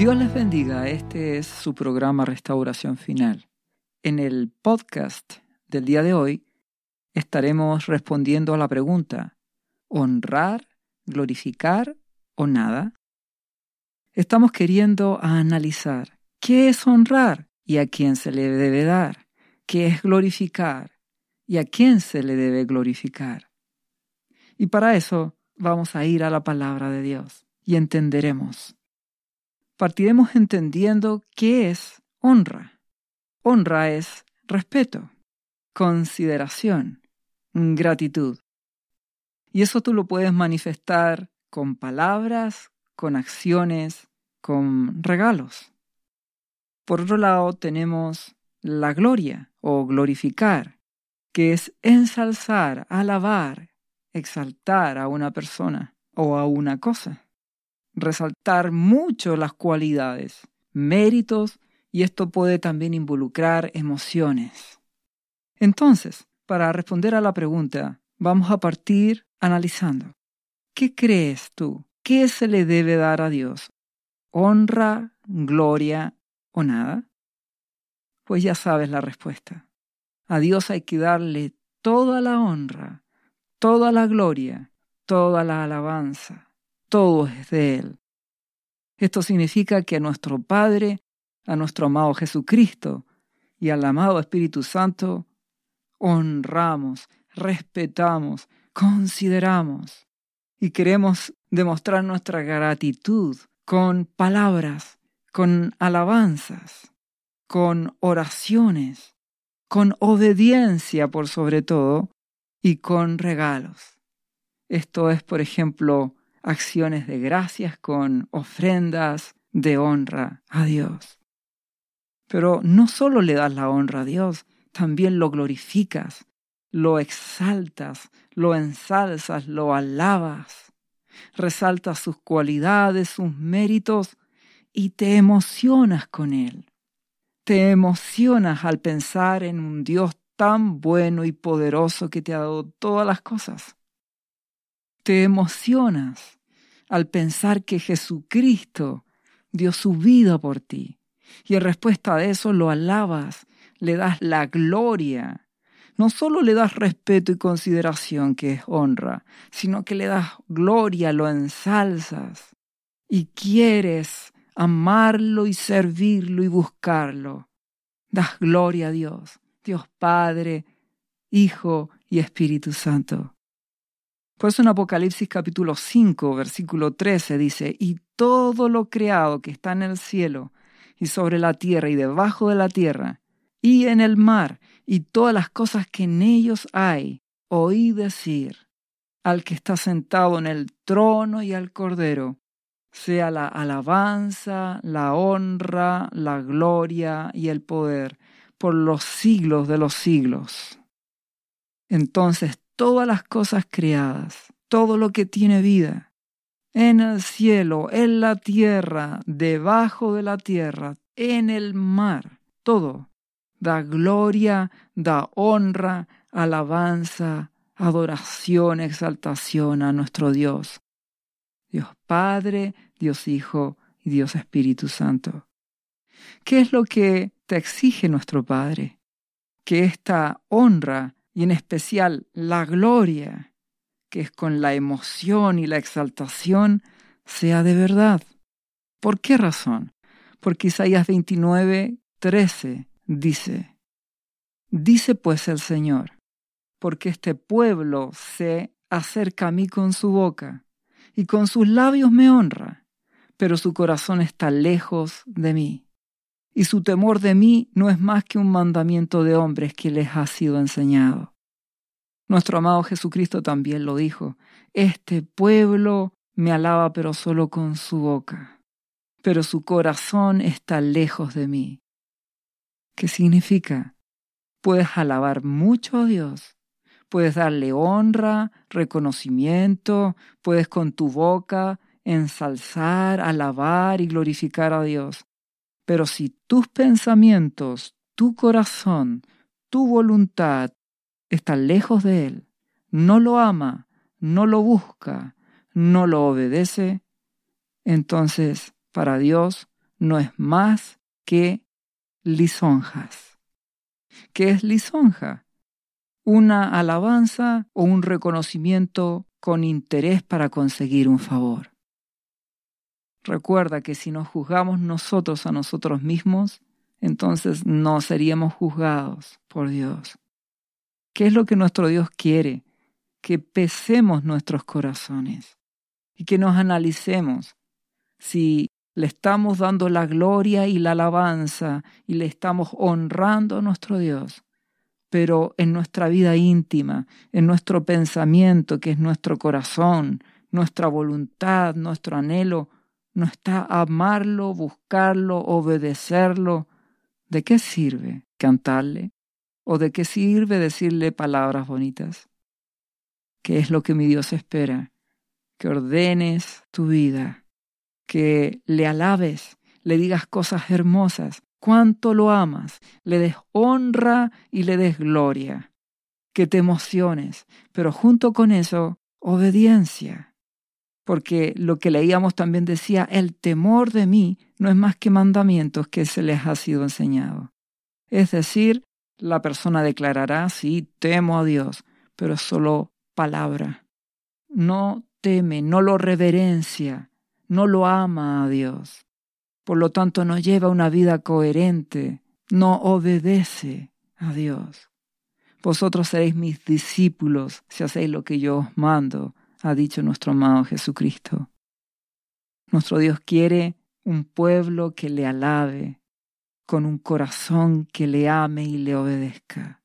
Dios les bendiga, este es su programa Restauración Final. En el podcast del día de hoy estaremos respondiendo a la pregunta, ¿honrar, glorificar o nada? Estamos queriendo analizar qué es honrar y a quién se le debe dar, qué es glorificar y a quién se le debe glorificar. Y para eso vamos a ir a la palabra de Dios y entenderemos. Partiremos entendiendo qué es honra. Honra es respeto, consideración, gratitud. Y eso tú lo puedes manifestar con palabras, con acciones, con regalos. Por otro lado tenemos la gloria o glorificar, que es ensalzar, alabar, exaltar a una persona o a una cosa. Resaltar mucho las cualidades, méritos, y esto puede también involucrar emociones. Entonces, para responder a la pregunta, vamos a partir analizando. ¿Qué crees tú? ¿Qué se le debe dar a Dios? ¿Honra, gloria o nada? Pues ya sabes la respuesta. A Dios hay que darle toda la honra, toda la gloria, toda la alabanza. Todo es de Él. Esto significa que a nuestro Padre, a nuestro amado Jesucristo y al amado Espíritu Santo, honramos, respetamos, consideramos y queremos demostrar nuestra gratitud con palabras, con alabanzas, con oraciones, con obediencia por sobre todo y con regalos. Esto es, por ejemplo, acciones de gracias con ofrendas de honra a Dios. Pero no solo le das la honra a Dios, también lo glorificas, lo exaltas, lo ensalzas, lo alabas, resaltas sus cualidades, sus méritos y te emocionas con Él te emocionas al pensar en un Dios tan bueno y poderoso que te ha dado todas las cosas. Te emocionas al pensar que Jesucristo dio su vida por ti. Y en respuesta a eso lo alabas, le das la gloria. No solo le das respeto y consideración, que es honra, sino que le das gloria, lo ensalzas. Y quieres amarlo y servirlo y buscarlo. Das gloria a Dios, Dios Padre, Hijo y Espíritu Santo. Por eso en Apocalipsis capítulo 5, versículo 13 dice, y todo lo creado que está en el cielo y sobre la tierra y debajo de la tierra y en el mar y todas las cosas que en ellos hay, oí decir al que está sentado en el trono y al cordero, sea la alabanza, la honra, la gloria y el poder por los siglos de los siglos. Entonces todas las cosas creadas, todo lo que tiene vida, en el cielo, en la tierra, debajo de la tierra, en el mar, todo, da gloria, da honra, alabanza, adoración, exaltación a nuestro Dios Dios Padre, Dios Hijo y Dios Espíritu Santo. ¿Qué es lo que te exige nuestro Padre? Que esta honra y en especial la gloria, que es con la emoción y la exaltación, sea de verdad. ¿Por qué razón? Porque Isaías 29, 13 dice, Dice pues el Señor, porque este pueblo se acerca a mí con su boca y con sus labios me honra, pero su corazón está lejos de mí. Y su temor de mí no es más que un mandamiento de hombres que les ha sido enseñado. Nuestro amado Jesucristo también lo dijo, este pueblo me alaba pero solo con su boca, pero su corazón está lejos de mí. ¿Qué significa? Puedes alabar mucho a Dios, puedes darle honra, reconocimiento, puedes con tu boca ensalzar, alabar y glorificar a Dios. Pero si tus pensamientos, tu corazón, tu voluntad están lejos de Él, no lo ama, no lo busca, no lo obedece, entonces para Dios no es más que lisonjas. ¿Qué es lisonja? Una alabanza o un reconocimiento con interés para conseguir un favor. Recuerda que si nos juzgamos nosotros a nosotros mismos, entonces no seríamos juzgados por Dios. ¿Qué es lo que nuestro Dios quiere? Que pesemos nuestros corazones y que nos analicemos si le estamos dando la gloria y la alabanza y le estamos honrando a nuestro Dios, pero en nuestra vida íntima, en nuestro pensamiento, que es nuestro corazón, nuestra voluntad, nuestro anhelo, no está amarlo, buscarlo, obedecerlo, ¿de qué sirve cantarle? ¿O de qué sirve decirle palabras bonitas? ¿Qué es lo que mi Dios espera? Que ordenes tu vida, que le alabes, le digas cosas hermosas, cuánto lo amas, le des honra y le des gloria, que te emociones, pero junto con eso, obediencia porque lo que leíamos también decía, el temor de mí no es más que mandamientos que se les ha sido enseñado. Es decir, la persona declarará, sí, temo a Dios, pero es solo palabra. No teme, no lo reverencia, no lo ama a Dios. Por lo tanto, no lleva una vida coherente, no obedece a Dios. Vosotros seréis mis discípulos si hacéis lo que yo os mando ha dicho nuestro amado Jesucristo. Nuestro Dios quiere un pueblo que le alabe, con un corazón que le ame y le obedezca.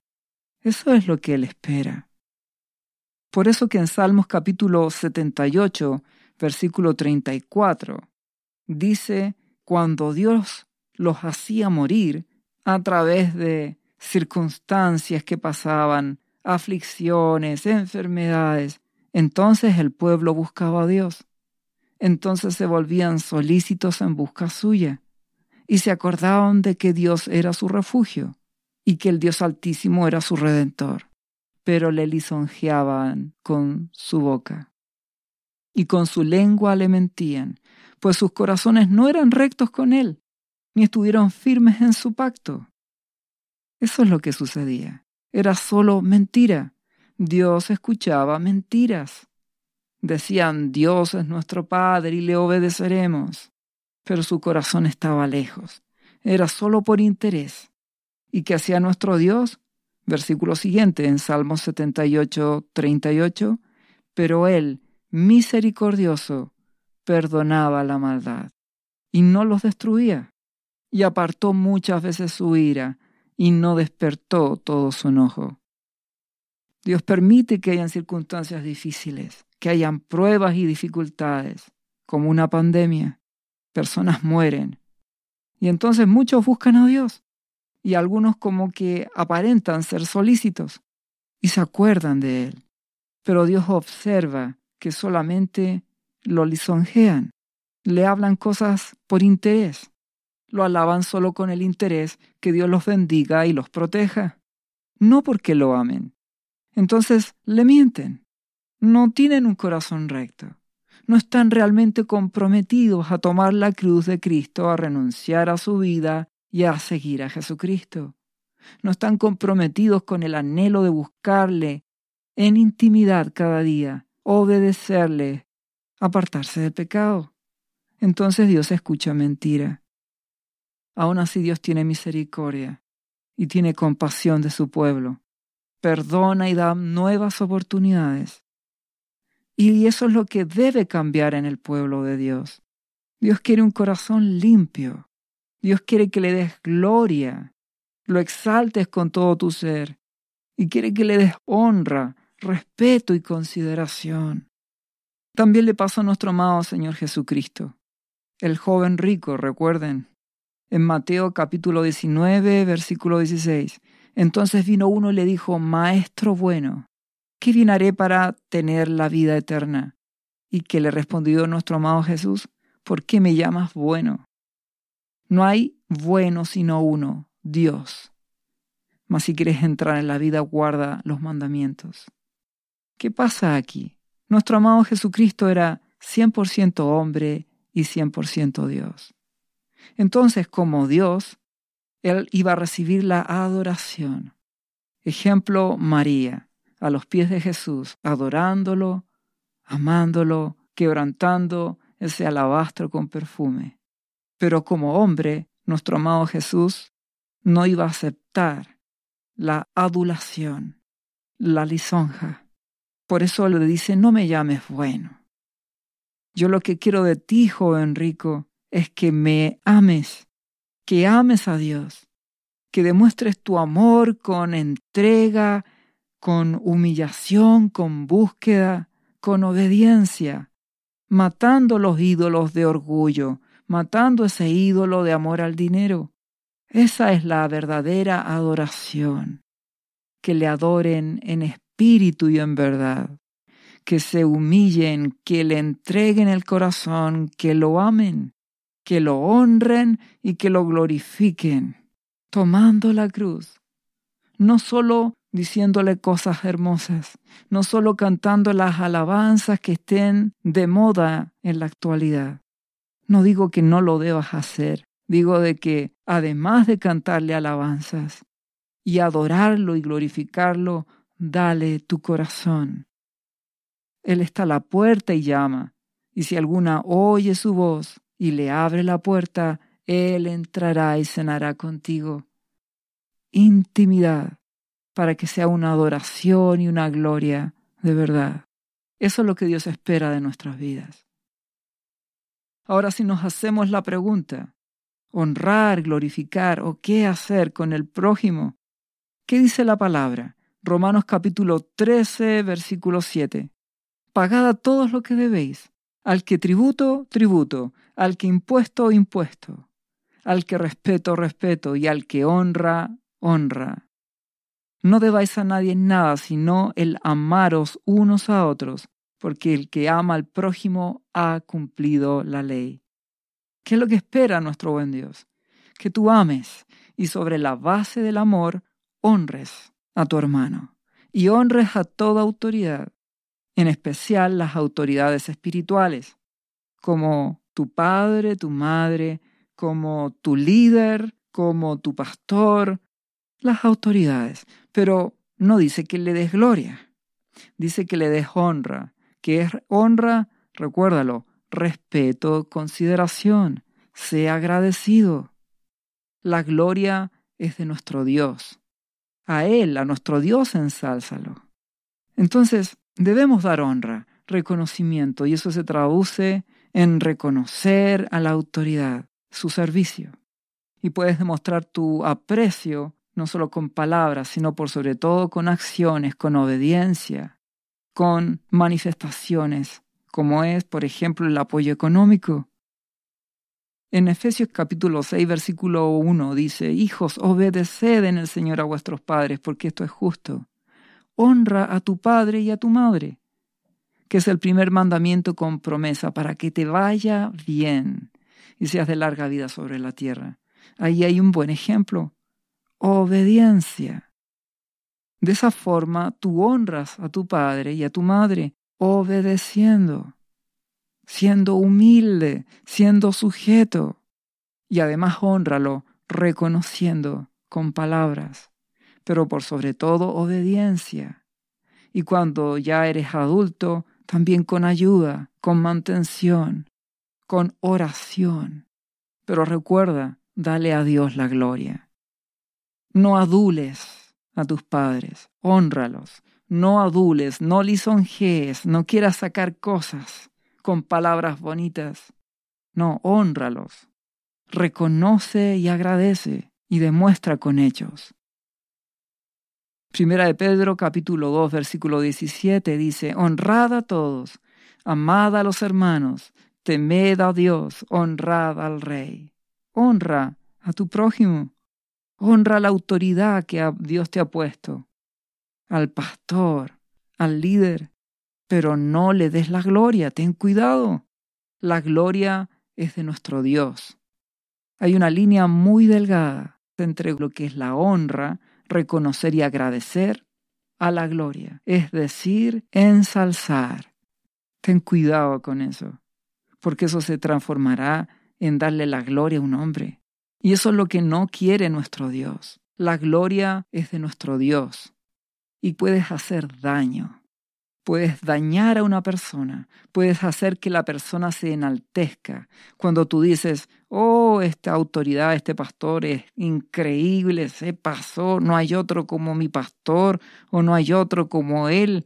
Eso es lo que Él espera. Por eso que en Salmos capítulo 78, versículo 34, dice, cuando Dios los hacía morir a través de circunstancias que pasaban, aflicciones, enfermedades, entonces el pueblo buscaba a Dios. Entonces se volvían solícitos en busca suya y se acordaban de que Dios era su refugio y que el Dios Altísimo era su redentor, pero le lisonjeaban con su boca y con su lengua le mentían, pues sus corazones no eran rectos con él, ni estuvieron firmes en su pacto. Eso es lo que sucedía. Era solo mentira. Dios escuchaba mentiras. Decían, Dios es nuestro Padre y le obedeceremos. Pero su corazón estaba lejos. Era solo por interés. ¿Y qué hacía nuestro Dios? Versículo siguiente en Salmos 78, 38. Pero Él, misericordioso, perdonaba la maldad y no los destruía. Y apartó muchas veces su ira y no despertó todo su enojo. Dios permite que hayan circunstancias difíciles, que hayan pruebas y dificultades, como una pandemia. Personas mueren. Y entonces muchos buscan a Dios. Y algunos como que aparentan ser solícitos y se acuerdan de Él. Pero Dios observa que solamente lo lisonjean, le hablan cosas por interés, lo alaban solo con el interés que Dios los bendiga y los proteja, no porque lo amen, entonces le mienten. No tienen un corazón recto. No están realmente comprometidos a tomar la cruz de Cristo, a renunciar a su vida y a seguir a Jesucristo. No están comprometidos con el anhelo de buscarle en intimidad cada día, obedecerle, apartarse del pecado. Entonces Dios escucha mentira. Aún así Dios tiene misericordia y tiene compasión de su pueblo perdona y da nuevas oportunidades. Y eso es lo que debe cambiar en el pueblo de Dios. Dios quiere un corazón limpio. Dios quiere que le des gloria, lo exaltes con todo tu ser y quiere que le des honra, respeto y consideración. También le pasó a nuestro amado Señor Jesucristo, el joven rico, recuerden, en Mateo capítulo 19, versículo 16. Entonces vino uno y le dijo, Maestro bueno, ¿qué bien haré para tener la vida eterna? Y que le respondió nuestro amado Jesús, ¿por qué me llamas bueno? No hay bueno sino uno, Dios. Mas si quieres entrar en la vida, guarda los mandamientos. ¿Qué pasa aquí? Nuestro amado Jesucristo era 100% hombre y 100% Dios. Entonces, como Dios, él iba a recibir la adoración. Ejemplo, María, a los pies de Jesús, adorándolo, amándolo, quebrantando ese alabastro con perfume. Pero como hombre, nuestro amado Jesús no iba a aceptar la adulación, la lisonja. Por eso le dice, no me llames bueno. Yo lo que quiero de ti, joven rico, es que me ames, que ames a Dios, que demuestres tu amor con entrega, con humillación, con búsqueda, con obediencia, matando los ídolos de orgullo, matando ese ídolo de amor al dinero. Esa es la verdadera adoración, que le adoren en espíritu y en verdad, que se humillen, que le entreguen el corazón, que lo amen, que lo honren y que lo glorifiquen, tomando la cruz, no solo diciéndole cosas hermosas, no solo cantando las alabanzas que estén de moda en la actualidad. No digo que no lo debas hacer, digo de que además de cantarle alabanzas y adorarlo y glorificarlo, dale tu corazón. Él está a la puerta y llama, y si alguna oye su voz y le abre la puerta, Él entrará y cenará contigo. Intimidad para que sea una adoración y una gloria de verdad. Eso es lo que Dios espera de nuestras vidas. Ahora si nos hacemos la pregunta, honrar, glorificar o qué hacer con el prójimo, ¿qué dice la palabra? Romanos capítulo 13, versículo 7. Pagad a todos lo que debéis, al que tributo, tributo, al que impuesto, impuesto, al que respeto, respeto, y al que honra, honra. No debáis a nadie nada, sino el amaros unos a otros, porque el que ama al prójimo ha cumplido la ley. ¿Qué es lo que espera nuestro buen Dios? Que tú ames y sobre la base del amor honres a tu hermano y honres a toda autoridad, en especial las autoridades espirituales, como tu padre, tu madre, como tu líder, como tu pastor, las autoridades, pero no dice que le des gloria, dice que le des honra, que es honra, recuérdalo, respeto, consideración, sea agradecido. La gloria es de nuestro Dios. A Él, a nuestro Dios, ensálzalo. Entonces, debemos dar honra, reconocimiento, y eso se traduce en reconocer a la autoridad, su servicio. Y puedes demostrar tu aprecio no solo con palabras, sino por sobre todo con acciones, con obediencia, con manifestaciones, como es, por ejemplo, el apoyo económico. En Efesios capítulo 6, versículo 1 dice, Hijos, obedeced en el Señor a vuestros padres, porque esto es justo. Honra a tu padre y a tu madre, que es el primer mandamiento con promesa para que te vaya bien y seas de larga vida sobre la tierra. Ahí hay un buen ejemplo obediencia. De esa forma tú honras a tu padre y a tu madre obedeciendo, siendo humilde, siendo sujeto. Y además honralo reconociendo con palabras, pero por sobre todo obediencia. Y cuando ya eres adulto, también con ayuda, con mantención, con oración. Pero recuerda, dale a Dios la gloria. No adules a tus padres, honralos. No adules, no lisonjees, no quieras sacar cosas con palabras bonitas. No, honralos. Reconoce y agradece y demuestra con hechos. Primera de Pedro capítulo 2 versículo 17 dice, Honrad a todos, amad a los hermanos, temed a Dios, honrad al Rey. Honra a tu prójimo. Honra la autoridad que Dios te ha puesto, al pastor, al líder, pero no le des la gloria, ten cuidado. La gloria es de nuestro Dios. Hay una línea muy delgada entre lo que es la honra, reconocer y agradecer, a la gloria, es decir, ensalzar. Ten cuidado con eso, porque eso se transformará en darle la gloria a un hombre. Y eso es lo que no quiere nuestro Dios. La gloria es de nuestro Dios. Y puedes hacer daño. Puedes dañar a una persona, puedes hacer que la persona se enaltezca. Cuando tú dices, oh, esta autoridad, este pastor es increíble, se pasó, no hay otro como mi pastor o no hay otro como él,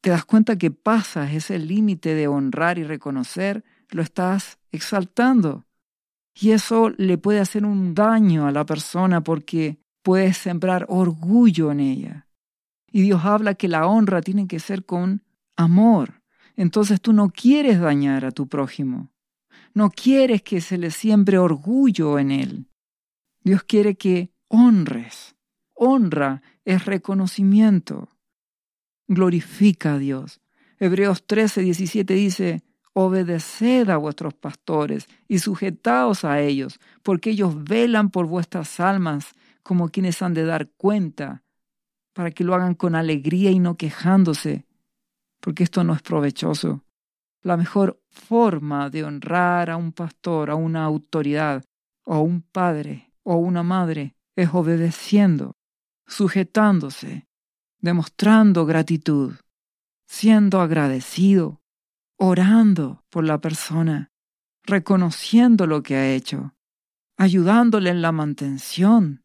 te das cuenta que pasas ese límite de honrar y reconocer, lo estás exaltando. Y eso le puede hacer un daño a la persona porque puedes sembrar orgullo en ella. Y Dios habla que la honra tiene que ser con amor. Entonces tú no quieres dañar a tu prójimo. No quieres que se le siembre orgullo en él. Dios quiere que honres. Honra es reconocimiento. Glorifica a Dios. Hebreos 13, 17 dice, Obedeced a vuestros pastores y sujetaos a ellos, porque ellos velan por vuestras almas como quienes han de dar cuenta para que lo hagan con alegría y no quejándose, porque esto no es provechoso. La mejor forma de honrar a un pastor, a una autoridad, o a un padre, o a una madre, es obedeciendo, sujetándose, demostrando gratitud, siendo agradecido, orando por la persona, reconociendo lo que ha hecho, ayudándole en la mantención,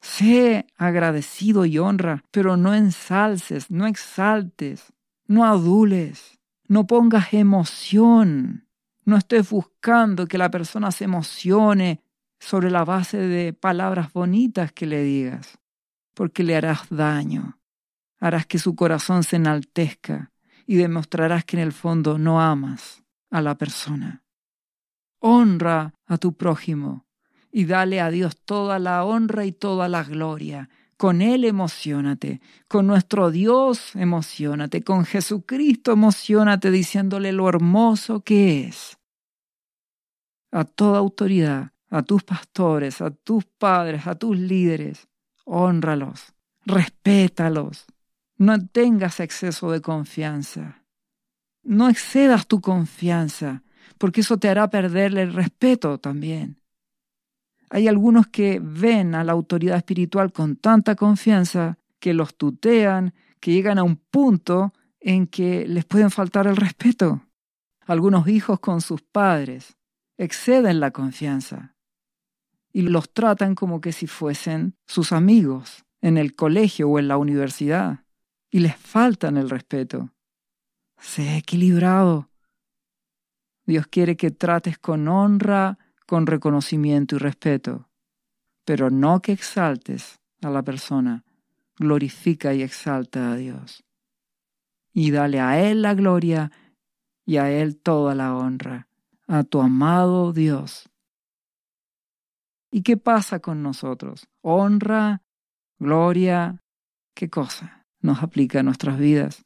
Sé agradecido y honra, pero no ensalces, no exaltes, no adules, no pongas emoción. No estés buscando que la persona se emocione sobre la base de palabras bonitas que le digas, porque le harás daño. Harás que su corazón se enaltezca y demostrarás que en el fondo no amas a la persona. Honra a tu prójimo, y dale a Dios toda la honra y toda la gloria. Con Él emocionate, con nuestro Dios emocionate, con Jesucristo emocionate diciéndole lo hermoso que es. A toda autoridad, a tus pastores, a tus padres, a tus líderes, honralos, respétalos. No tengas exceso de confianza. No excedas tu confianza, porque eso te hará perderle el respeto también. Hay algunos que ven a la autoridad espiritual con tanta confianza que los tutean, que llegan a un punto en que les pueden faltar el respeto. Algunos hijos con sus padres exceden la confianza y los tratan como que si fuesen sus amigos en el colegio o en la universidad y les faltan el respeto. Sé equilibrado. Dios quiere que trates con honra con reconocimiento y respeto, pero no que exaltes a la persona, glorifica y exalta a Dios. Y dale a Él la gloria y a Él toda la honra, a tu amado Dios. ¿Y qué pasa con nosotros? Honra, gloria, ¿qué cosa nos aplica a nuestras vidas?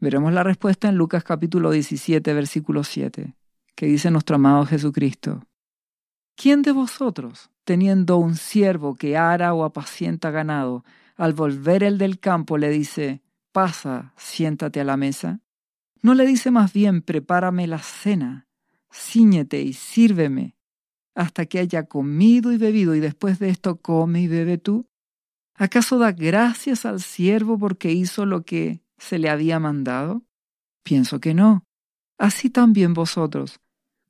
Veremos la respuesta en Lucas capítulo 17, versículo 7, que dice nuestro amado Jesucristo. ¿Quién de vosotros, teniendo un siervo que ara o apacienta ganado, al volver el del campo le dice, pasa, siéntate a la mesa? ¿No le dice más bien, prepárame la cena, ciñete y sírveme, hasta que haya comido y bebido y después de esto come y bebe tú? ¿Acaso da gracias al siervo porque hizo lo que se le había mandado? Pienso que no. Así también vosotros,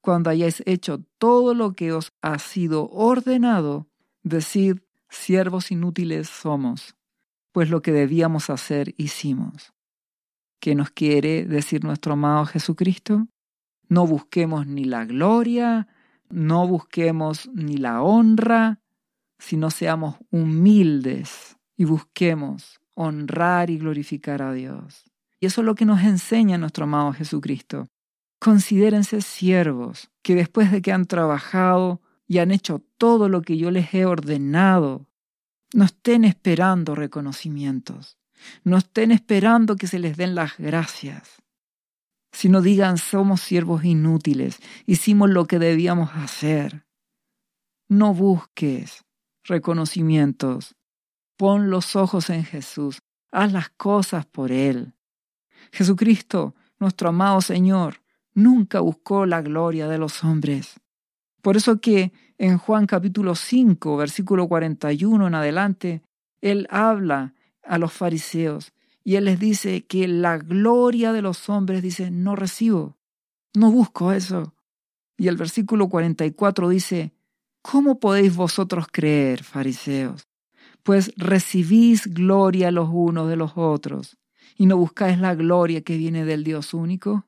cuando hayáis hecho todo lo que os ha sido ordenado, decid, siervos inútiles somos, pues lo que debíamos hacer hicimos. ¿Qué nos quiere decir nuestro amado Jesucristo? No busquemos ni la gloria, no busquemos ni la honra, sino seamos humildes y busquemos honrar y glorificar a Dios. Y eso es lo que nos enseña nuestro amado Jesucristo. Considérense siervos, que después de que han trabajado y han hecho todo lo que yo les he ordenado, no estén esperando reconocimientos, no estén esperando que se les den las gracias, sino digan somos siervos inútiles, hicimos lo que debíamos hacer. No busques reconocimientos, pon los ojos en Jesús, haz las cosas por Él. Jesucristo, nuestro amado Señor, nunca buscó la gloria de los hombres. Por eso que en Juan capítulo 5, versículo 41 en adelante, Él habla a los fariseos y Él les dice que la gloria de los hombres, dice, no recibo, no busco eso. Y el versículo 44 dice, ¿cómo podéis vosotros creer, fariseos? Pues recibís gloria los unos de los otros y no buscáis la gloria que viene del Dios único.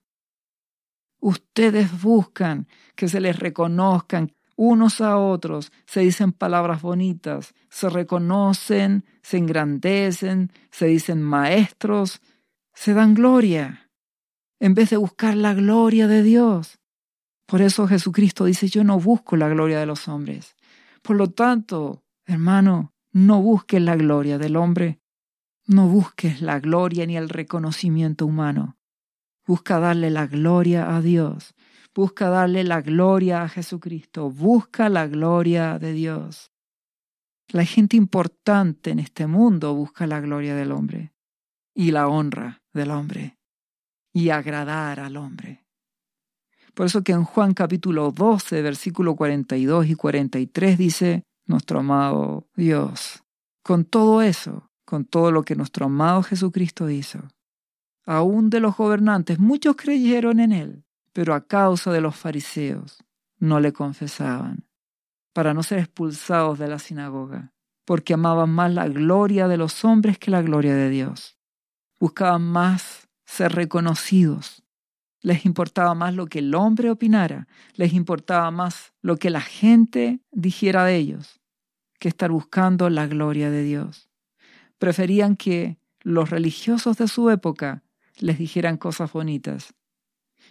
Ustedes buscan que se les reconozcan unos a otros, se dicen palabras bonitas, se reconocen, se engrandecen, se dicen maestros, se dan gloria, en vez de buscar la gloria de Dios. Por eso Jesucristo dice, yo no busco la gloria de los hombres. Por lo tanto, hermano, no busques la gloria del hombre, no busques la gloria ni el reconocimiento humano. Busca darle la gloria a Dios. Busca darle la gloria a Jesucristo. Busca la gloria de Dios. La gente importante en este mundo busca la gloria del hombre y la honra del hombre y agradar al hombre. Por eso que en Juan capítulo 12, versículo 42 y 43 dice, nuestro amado Dios, con todo eso, con todo lo que nuestro amado Jesucristo hizo, aún de los gobernantes, muchos creyeron en él, pero a causa de los fariseos no le confesaban, para no ser expulsados de la sinagoga, porque amaban más la gloria de los hombres que la gloria de Dios. Buscaban más ser reconocidos. Les importaba más lo que el hombre opinara, les importaba más lo que la gente dijera de ellos, que estar buscando la gloria de Dios. Preferían que los religiosos de su época les dijeran cosas bonitas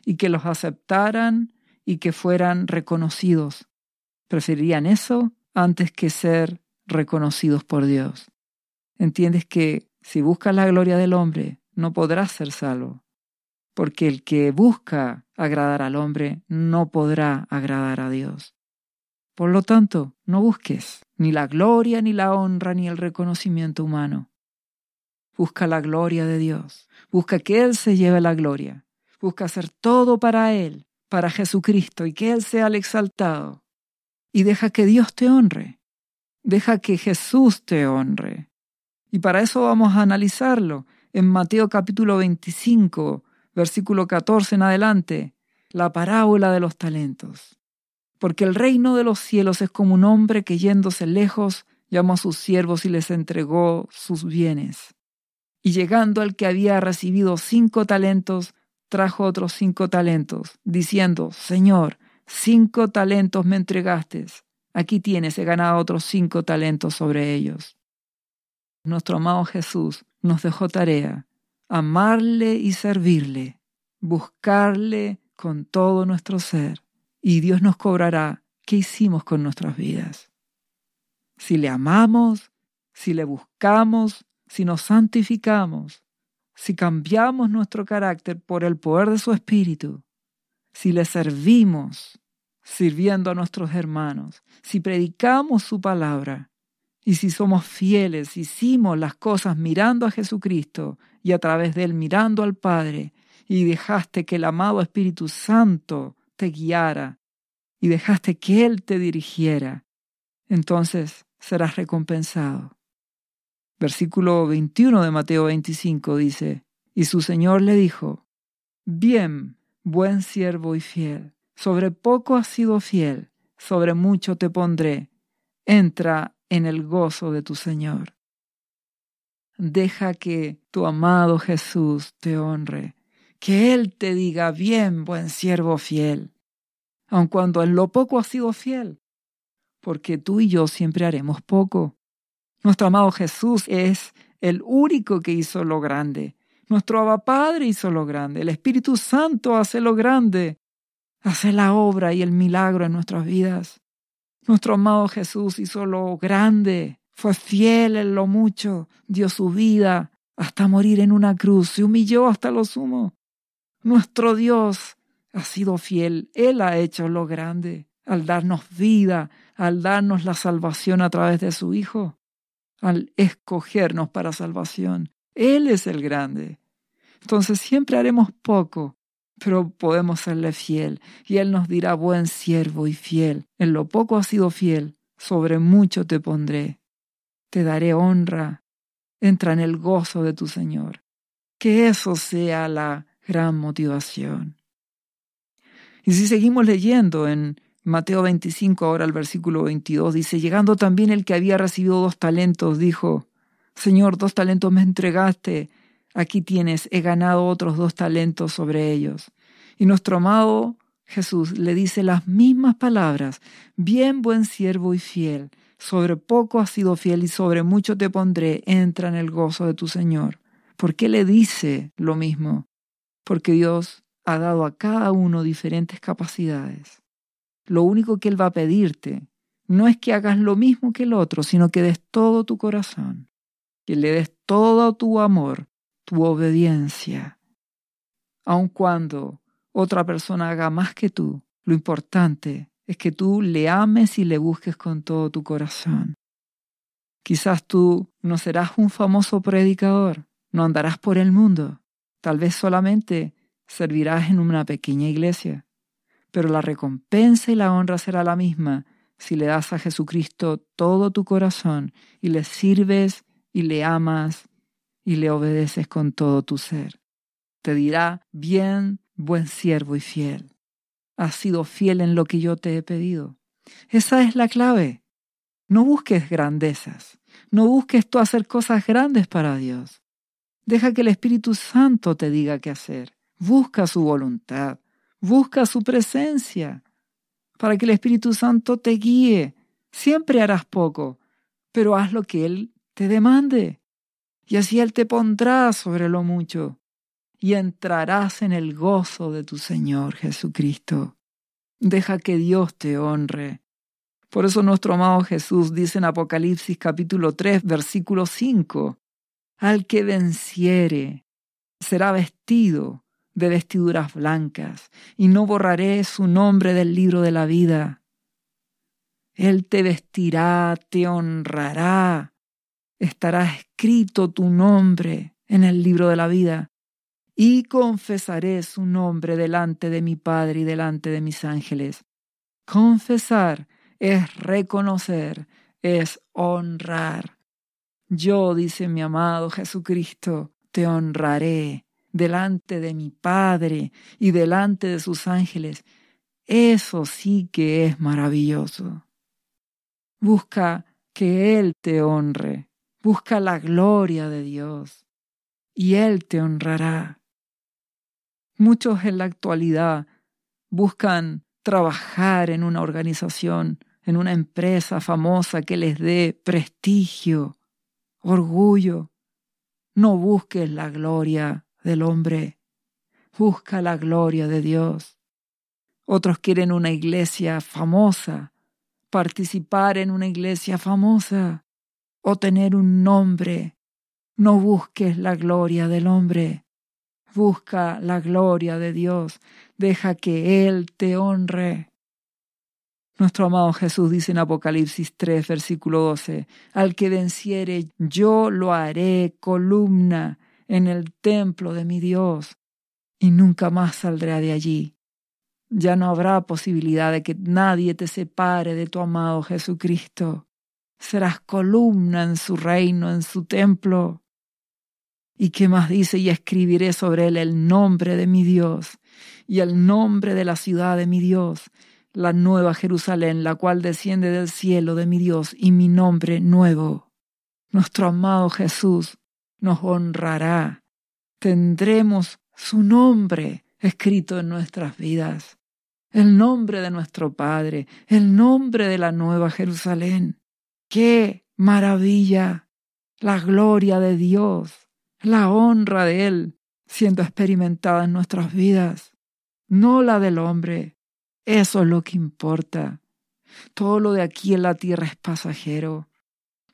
y que los aceptaran y que fueran reconocidos. Preferirían eso antes que ser reconocidos por Dios. Entiendes que si buscas la gloria del hombre, no podrás ser salvo, porque el que busca agradar al hombre no podrá agradar a Dios. Por lo tanto, no busques ni la gloria, ni la honra, ni el reconocimiento humano. Busca la gloria de Dios. Busca que Él se lleve la gloria. Busca hacer todo para Él, para Jesucristo, y que Él sea el exaltado. Y deja que Dios te honre. Deja que Jesús te honre. Y para eso vamos a analizarlo en Mateo capítulo 25, versículo 14 en adelante, la parábola de los talentos. Porque el reino de los cielos es como un hombre que yéndose lejos llamó a sus siervos y les entregó sus bienes. Y llegando al que había recibido cinco talentos, trajo otros cinco talentos, diciendo, Señor, cinco talentos me entregaste. Aquí tienes, he ganado otros cinco talentos sobre ellos. Nuestro amado Jesús nos dejó tarea, amarle y servirle, buscarle con todo nuestro ser, y Dios nos cobrará qué hicimos con nuestras vidas. Si le amamos, si le buscamos, si nos santificamos, si cambiamos nuestro carácter por el poder de su Espíritu, si le servimos sirviendo a nuestros hermanos, si predicamos su palabra y si somos fieles, hicimos las cosas mirando a Jesucristo y a través de él mirando al Padre y dejaste que el amado Espíritu Santo te guiara y dejaste que Él te dirigiera, entonces serás recompensado. Versículo 21 de Mateo 25 dice, Y su Señor le dijo, Bien, buen siervo y fiel, sobre poco has sido fiel, sobre mucho te pondré, entra en el gozo de tu Señor. Deja que tu amado Jesús te honre, que Él te diga, bien, buen siervo fiel, aun cuando en lo poco has sido fiel, porque tú y yo siempre haremos poco. Nuestro amado Jesús es el único que hizo lo grande. Nuestro Abba Padre hizo lo grande. El Espíritu Santo hace lo grande. Hace la obra y el milagro en nuestras vidas. Nuestro amado Jesús hizo lo grande. Fue fiel en lo mucho. Dio su vida hasta morir en una cruz. Se humilló hasta lo sumo. Nuestro Dios ha sido fiel. Él ha hecho lo grande al darnos vida, al darnos la salvación a través de su Hijo al escogernos para salvación. Él es el grande. Entonces siempre haremos poco, pero podemos serle fiel y Él nos dirá, buen siervo y fiel, en lo poco has sido fiel, sobre mucho te pondré, te daré honra, entra en el gozo de tu Señor. Que eso sea la gran motivación. Y si seguimos leyendo en Mateo 25, ahora el versículo 22, dice, llegando también el que había recibido dos talentos, dijo, Señor, dos talentos me entregaste, aquí tienes, he ganado otros dos talentos sobre ellos. Y nuestro amado Jesús le dice las mismas palabras, bien buen siervo y fiel, sobre poco has sido fiel y sobre mucho te pondré, entra en el gozo de tu Señor. ¿Por qué le dice lo mismo? Porque Dios ha dado a cada uno diferentes capacidades. Lo único que Él va a pedirte no es que hagas lo mismo que el otro, sino que des todo tu corazón, que le des todo tu amor, tu obediencia. Aun cuando otra persona haga más que tú, lo importante es que tú le ames y le busques con todo tu corazón. Quizás tú no serás un famoso predicador, no andarás por el mundo, tal vez solamente servirás en una pequeña iglesia, pero la recompensa y la honra será la misma si le das a Jesucristo todo tu corazón y le sirves y le amas y le obedeces con todo tu ser. Te dirá, bien, buen siervo y fiel. Has sido fiel en lo que yo te he pedido. Esa es la clave. No busques grandezas. No busques tú hacer cosas grandes para Dios. Deja que el Espíritu Santo te diga qué hacer. Busca su voluntad. Busca su presencia. Para que el Espíritu Santo te guíe. Siempre harás poco, pero haz lo que Él te demande. Y así Él te pondrá sobre lo mucho y entrarás en el gozo de tu Señor Jesucristo. Deja que Dios te honre. Por eso nuestro amado Jesús dice en Apocalipsis capítulo 3, versículo 5, Al que venciere será vestido de vestiduras blancas, y no borraré su nombre del libro de la vida. Él te vestirá, te honrará, estará escrito tu nombre en el libro de la vida y confesaré su nombre delante de mi Padre y delante de mis ángeles. Confesar es reconocer, es honrar. Yo, dice mi amado Jesucristo, te honraré delante de mi Padre y delante de sus ángeles. Eso sí que es maravilloso. Busca que Él te honre, busca la gloria de Dios y Él te honrará. Muchos en la actualidad buscan trabajar en una organización, en una empresa famosa que les dé prestigio, orgullo. No busques la gloria del hombre, busca la gloria de Dios. Otros quieren una iglesia famosa, participar en una iglesia famosa o tener un nombre. No busques la gloria del hombre, Busca la gloria de Dios. Deja que Él te honre. Nuestro amado Jesús dice en Apocalipsis 3, versículo 12, Al que venciere, yo lo haré columna en el templo de mi Dios, y nunca más saldrá de allí. Ya no habrá posibilidad de que nadie te separe de tu amado Jesucristo. Serás columna en su reino, en su templo. ¿Y qué más dice? Y escribiré sobre él el nombre de mi Dios y el nombre de la ciudad de mi Dios, la nueva Jerusalén, la cual desciende del cielo de mi Dios y mi nombre nuevo. Nuestro amado Jesús nos honrará. Tendremos su nombre escrito en nuestras vidas, el nombre de nuestro Padre, el nombre de la nueva Jerusalén. ¡Qué maravilla! La gloria de Dios la honra de Él siendo experimentada en nuestras vidas, no la del hombre. Eso es lo que importa. Todo lo de aquí en la tierra es pasajero,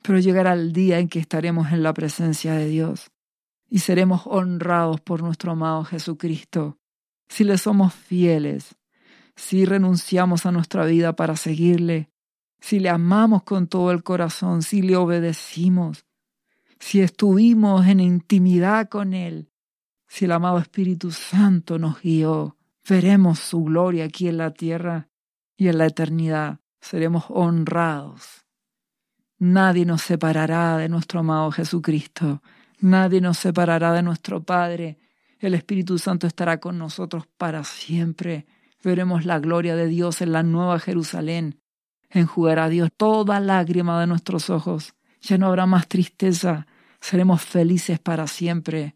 pero llegará el día en que estaremos en la presencia de Dios y seremos honrados por nuestro amado Jesucristo si le somos fieles, si renunciamos a nuestra vida para seguirle, si le amamos con todo el corazón, si le obedecimos, si estuvimos en intimidad con Él, Si el amado Espíritu Santo nos guió, veremos su gloria aquí en la tierra y en la eternidad seremos honrados. Nadie nos separará de nuestro amado Jesucristo. Nadie nos separará de nuestro Padre. El Espíritu Santo estará con nosotros para siempre. Veremos la gloria de Dios en la nueva Jerusalén. Enjugará Dios toda lágrima de nuestros ojos. Ya no habrá más tristeza. Seremos felices para siempre.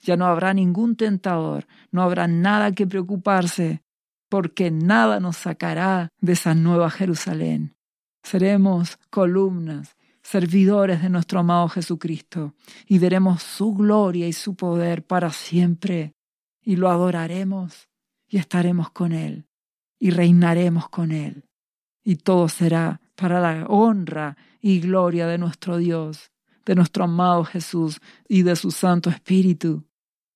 Ya no habrá ningún tentador, no habrá nada que preocuparse, porque nada nos sacará de esa nueva Jerusalén. Seremos columnas, servidores de nuestro amado Jesucristo, y veremos su gloria y su poder para siempre, y lo adoraremos, y estaremos con Él, y reinaremos con Él, y todo será para la honra y gloria de nuestro Dios, de nuestro amado Jesús y de su Santo Espíritu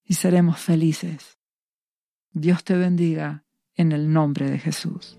y seremos felices. Dios te bendiga en el nombre de Jesús.